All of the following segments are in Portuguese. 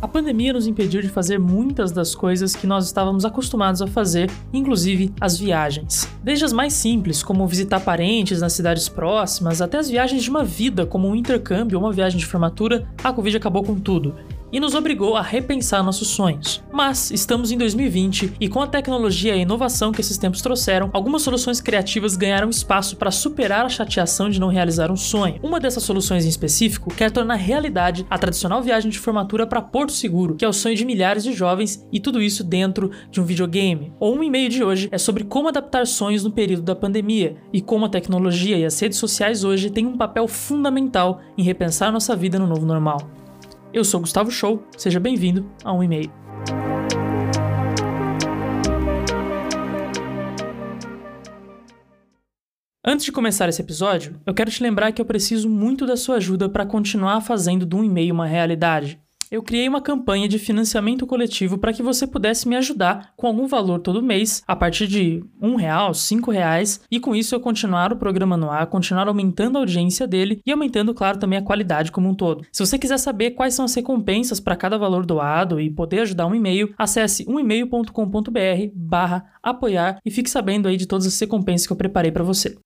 A pandemia nos impediu de fazer muitas das coisas que nós estávamos acostumados a fazer, inclusive as viagens. Desde as mais simples, como visitar parentes nas cidades próximas, até as viagens de uma vida, como um intercâmbio ou uma viagem de formatura, a Covid acabou com tudo e nos obrigou a repensar nossos sonhos. Mas estamos em 2020 e com a tecnologia e a inovação que esses tempos trouxeram, algumas soluções criativas ganharam espaço para superar a chateação de não realizar um sonho. Uma dessas soluções em específico quer tornar realidade a tradicional viagem de formatura para Porto Seguro, que é o sonho de milhares de jovens e tudo isso dentro de um videogame. Ou um e-mail de hoje é sobre como adaptar sonhos no período da pandemia e como a tecnologia e as redes sociais hoje têm um papel fundamental em repensar nossa vida no novo normal. Eu sou Gustavo Show, seja bem-vindo a um e-mail. Antes de começar esse episódio, eu quero te lembrar que eu preciso muito da sua ajuda para continuar fazendo do e-mail uma realidade eu criei uma campanha de financiamento coletivo para que você pudesse me ajudar com algum valor todo mês, a partir de um real, cinco reais, e com isso eu continuar o programa no ar, continuar aumentando a audiência dele e aumentando, claro, também a qualidade como um todo. Se você quiser saber quais são as recompensas para cada valor doado e poder ajudar um e-mail, acesse umemail.com.br barra apoiar e fique sabendo aí de todas as recompensas que eu preparei para você.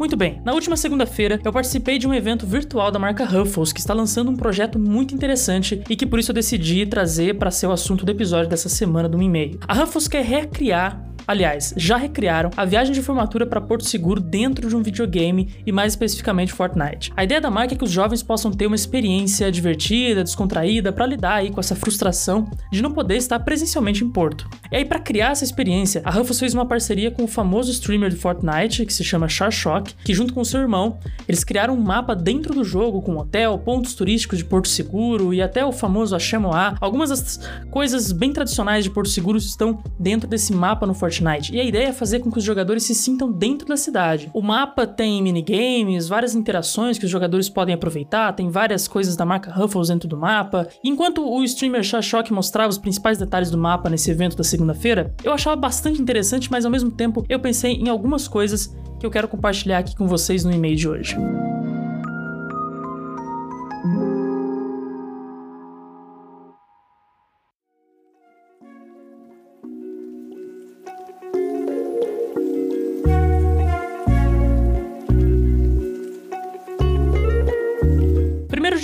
Muito bem, na última segunda-feira eu participei de um evento virtual da marca Ruffles que está lançando um projeto muito interessante e que por isso eu decidi trazer para ser o assunto do episódio dessa semana do e-mail. A Ruffles quer recriar Aliás, já recriaram a viagem de formatura para Porto Seguro dentro de um videogame e mais especificamente Fortnite. A ideia da marca é que os jovens possam ter uma experiência divertida, descontraída para lidar aí com essa frustração de não poder estar presencialmente em Porto. E aí para criar essa experiência, a Ruffles fez uma parceria com o famoso streamer de Fortnite que se chama Charshock, que junto com seu irmão, eles criaram um mapa dentro do jogo com hotel, pontos turísticos de Porto Seguro e até o famoso Achemoá. Algumas das coisas bem tradicionais de Porto Seguro estão dentro desse mapa no Fortnite Fortnite. E a ideia é fazer com que os jogadores se sintam dentro da cidade. O mapa tem minigames, várias interações que os jogadores podem aproveitar, tem várias coisas da marca Ruffles dentro do mapa. enquanto o streamer Shashok mostrava os principais detalhes do mapa nesse evento da segunda-feira, eu achava bastante interessante, mas ao mesmo tempo eu pensei em algumas coisas que eu quero compartilhar aqui com vocês no e-mail de hoje.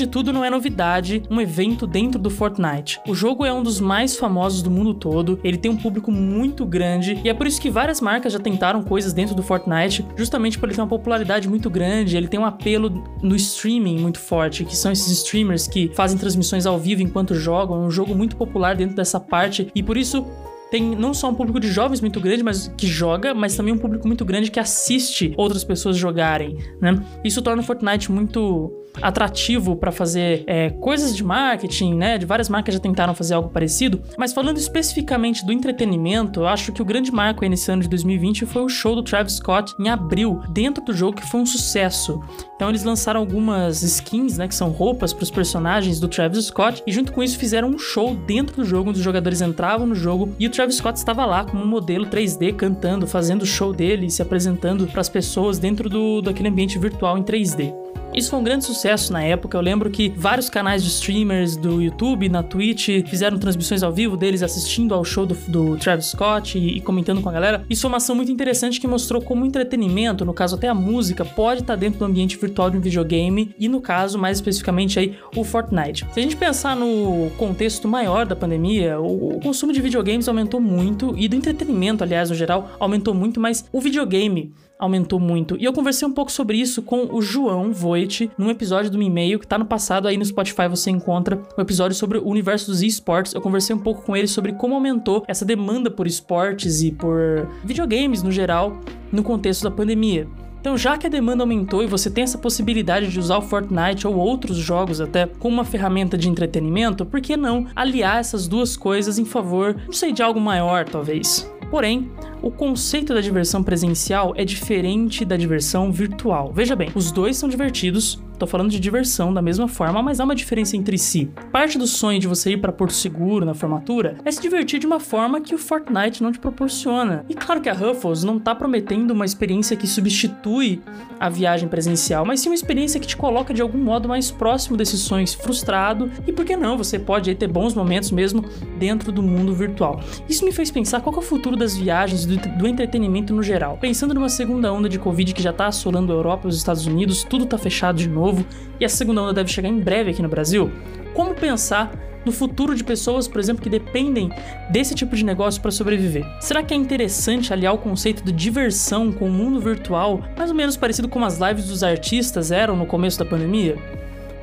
De tudo, não é novidade um evento dentro do Fortnite. O jogo é um dos mais famosos do mundo todo, ele tem um público muito grande e é por isso que várias marcas já tentaram coisas dentro do Fortnite, justamente por ele ter uma popularidade muito grande, ele tem um apelo no streaming muito forte, que são esses streamers que fazem transmissões ao vivo enquanto jogam, é um jogo muito popular dentro dessa parte e por isso tem não só um público de jovens muito grande, mas que joga, mas também um público muito grande que assiste outras pessoas jogarem, né? Isso torna o Fortnite muito atrativo para fazer é, coisas de marketing, né? De várias marcas já tentaram fazer algo parecido, mas falando especificamente do entretenimento, eu acho que o grande marco aí nesse ano de 2020 foi o show do Travis Scott em abril, dentro do jogo, que foi um sucesso. Então eles lançaram algumas skins, né? Que são roupas para os personagens do Travis Scott, e junto com isso fizeram um show dentro do jogo, onde os jogadores entravam no jogo e o Travis Scott estava lá como um modelo 3D cantando, fazendo o show dele, se apresentando para as pessoas dentro do daquele ambiente virtual em 3D. Isso foi um grande sucesso na época. Eu lembro que vários canais de streamers do YouTube, na Twitch, fizeram transmissões ao vivo deles assistindo ao show do, do Travis Scott e, e, comentando com a galera. Isso foi uma ação muito interessante que mostrou como o entretenimento, no caso até a música, pode estar dentro do ambiente virtual de um videogame e, no caso, mais especificamente aí, o Fortnite. Se a gente pensar no contexto maior da pandemia, o, o consumo de videogames aumentou muito e do entretenimento, aliás, no geral, aumentou muito, mas o videogame aumentou muito. E eu conversei um pouco sobre isso com o João Voit num episódio do e-mail que tá no passado aí no Spotify você encontra um episódio sobre o universo dos esportes. Eu conversei um pouco com ele sobre como aumentou essa demanda por esportes e por videogames no geral no contexto da pandemia. Então, já que a demanda aumentou e você tem essa possibilidade de usar o Fortnite ou outros jogos até como uma ferramenta de entretenimento, por que não aliar essas duas coisas em favor, não sei, de algo maior, talvez? Porém, o conceito da diversão presencial é diferente da diversão virtual. Veja bem, os dois são divertidos, Tô falando de diversão da mesma forma, mas há uma diferença entre si. Parte do sonho de você ir para Porto Seguro na formatura é se divertir de uma forma que o Fortnite não te proporciona. E claro que a Ruffles não tá prometendo uma experiência que substitui a viagem presencial, mas sim uma experiência que te coloca de algum modo mais próximo desses sonhos frustrado e por que não, você pode ter bons momentos mesmo dentro do mundo virtual. Isso me fez pensar qual é o futuro das viagens do, do entretenimento no geral. Pensando numa segunda onda de Covid que já tá assolando a Europa e os Estados Unidos, tudo tá fechado de novo novo e a segunda onda deve chegar em breve aqui no Brasil, como pensar no futuro de pessoas, por exemplo, que dependem desse tipo de negócio para sobreviver. Será que é interessante aliar o conceito de diversão com o mundo virtual, mais ou menos parecido como as lives dos artistas eram no começo da pandemia?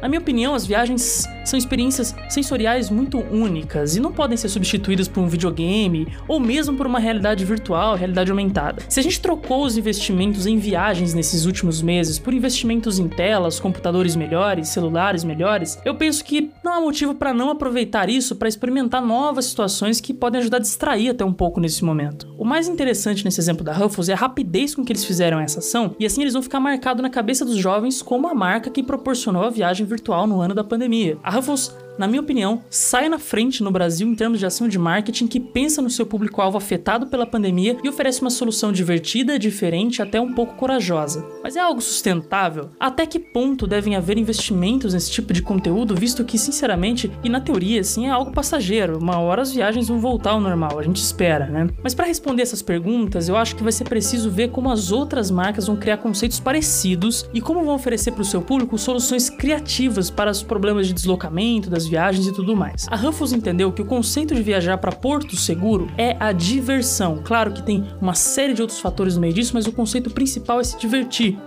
Na minha opinião, as viagens são experiências sensoriais muito únicas e não podem ser substituídas por um videogame ou mesmo por uma realidade virtual, realidade aumentada. Se a gente trocou os investimentos em viagens nesses últimos meses por investimentos em telas, computadores melhores, celulares melhores, eu penso que não há motivo para não aproveitar isso para experimentar novas situações que podem ajudar a distrair até um pouco nesse momento. O mais interessante nesse exemplo da Ruffles é a rapidez com que eles fizeram essa ação e assim eles vão ficar marcados na cabeça dos jovens como a marca que proporcionou a viagem virtual no ano da pandemia. A Ruffles na minha opinião, sai na frente no Brasil em termos de ação de marketing que pensa no seu público-alvo afetado pela pandemia e oferece uma solução divertida, diferente até um pouco corajosa. Mas é algo sustentável? Até que ponto devem haver investimentos nesse tipo de conteúdo, visto que, sinceramente, e na teoria, assim, é algo passageiro. Uma hora as viagens vão voltar ao normal, a gente espera, né? Mas para responder essas perguntas, eu acho que vai ser preciso ver como as outras marcas vão criar conceitos parecidos e como vão oferecer para o seu público soluções criativas para os problemas de deslocamento, das viagens e tudo mais. A Ruffles entendeu que o conceito de viajar para Porto Seguro é a diversão. Claro que tem uma série de outros fatores no meio disso, mas o conceito principal é se divertir.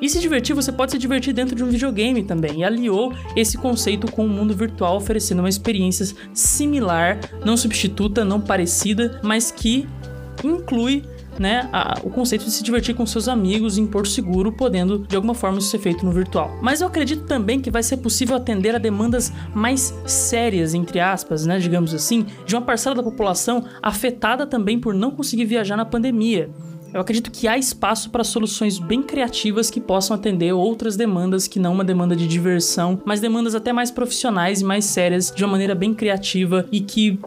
E se divertir, você pode se divertir dentro de um videogame também. E aliou esse conceito com o mundo virtual, oferecendo uma experiência similar, não substituta, não parecida, mas que inclui né, a, o conceito de se divertir com seus amigos em Porto Seguro, podendo de alguma forma isso ser feito no virtual. Mas eu acredito também que vai ser possível atender a demandas mais sérias, entre aspas, né, digamos assim, de uma parcela da população afetada também por não conseguir viajar na pandemia. Eu acredito que há espaço para soluções bem criativas que possam atender outras demandas que não uma demanda de diversão, mas demandas até mais profissionais e mais sérias de uma maneira bem criativa e que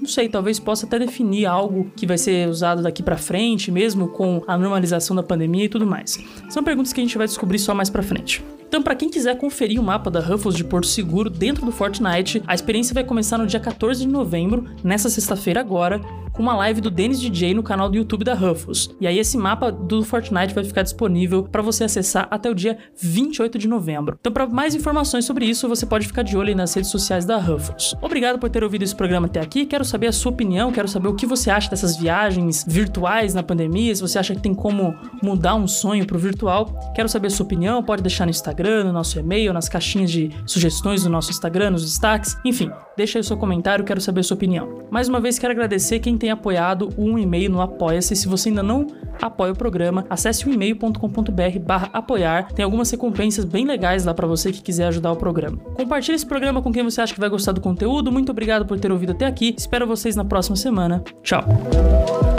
não sei, talvez possa até definir algo que vai ser usado daqui para frente, mesmo com a normalização da pandemia e tudo mais. São perguntas que a gente vai descobrir só mais para frente. Então, para quem quiser conferir o mapa da Ruffles de Porto Seguro dentro do Fortnite, a experiência vai começar no dia 14 de novembro, nessa sexta-feira agora, com uma live do Dennis DJ no canal do YouTube da Ruffles. E aí esse mapa do Fortnite vai ficar disponível para você acessar até o dia 28 de novembro. Então, para mais informações sobre isso, você pode ficar de olho nas redes sociais da Ruffles. Obrigado por ter ouvido esse programa até aqui. Quero saber a sua opinião, quero saber o que você acha dessas viagens virtuais na pandemia, se você acha que tem como mudar um sonho pro virtual. Quero saber a sua opinião, pode deixar no Instagram Instagram, no nosso e-mail, nas caixinhas de sugestões do nosso Instagram, nos destaques. Enfim, deixa aí o seu comentário, quero saber a sua opinião. Mais uma vez, quero agradecer quem tem apoiado o um e-mail no Apoia-se. Se você ainda não apoia o programa, acesse o e-mail.com.br barra apoiar. Tem algumas recompensas bem legais lá para você que quiser ajudar o programa. Compartilhe esse programa com quem você acha que vai gostar do conteúdo. Muito obrigado por ter ouvido até aqui. Espero vocês na próxima semana. Tchau!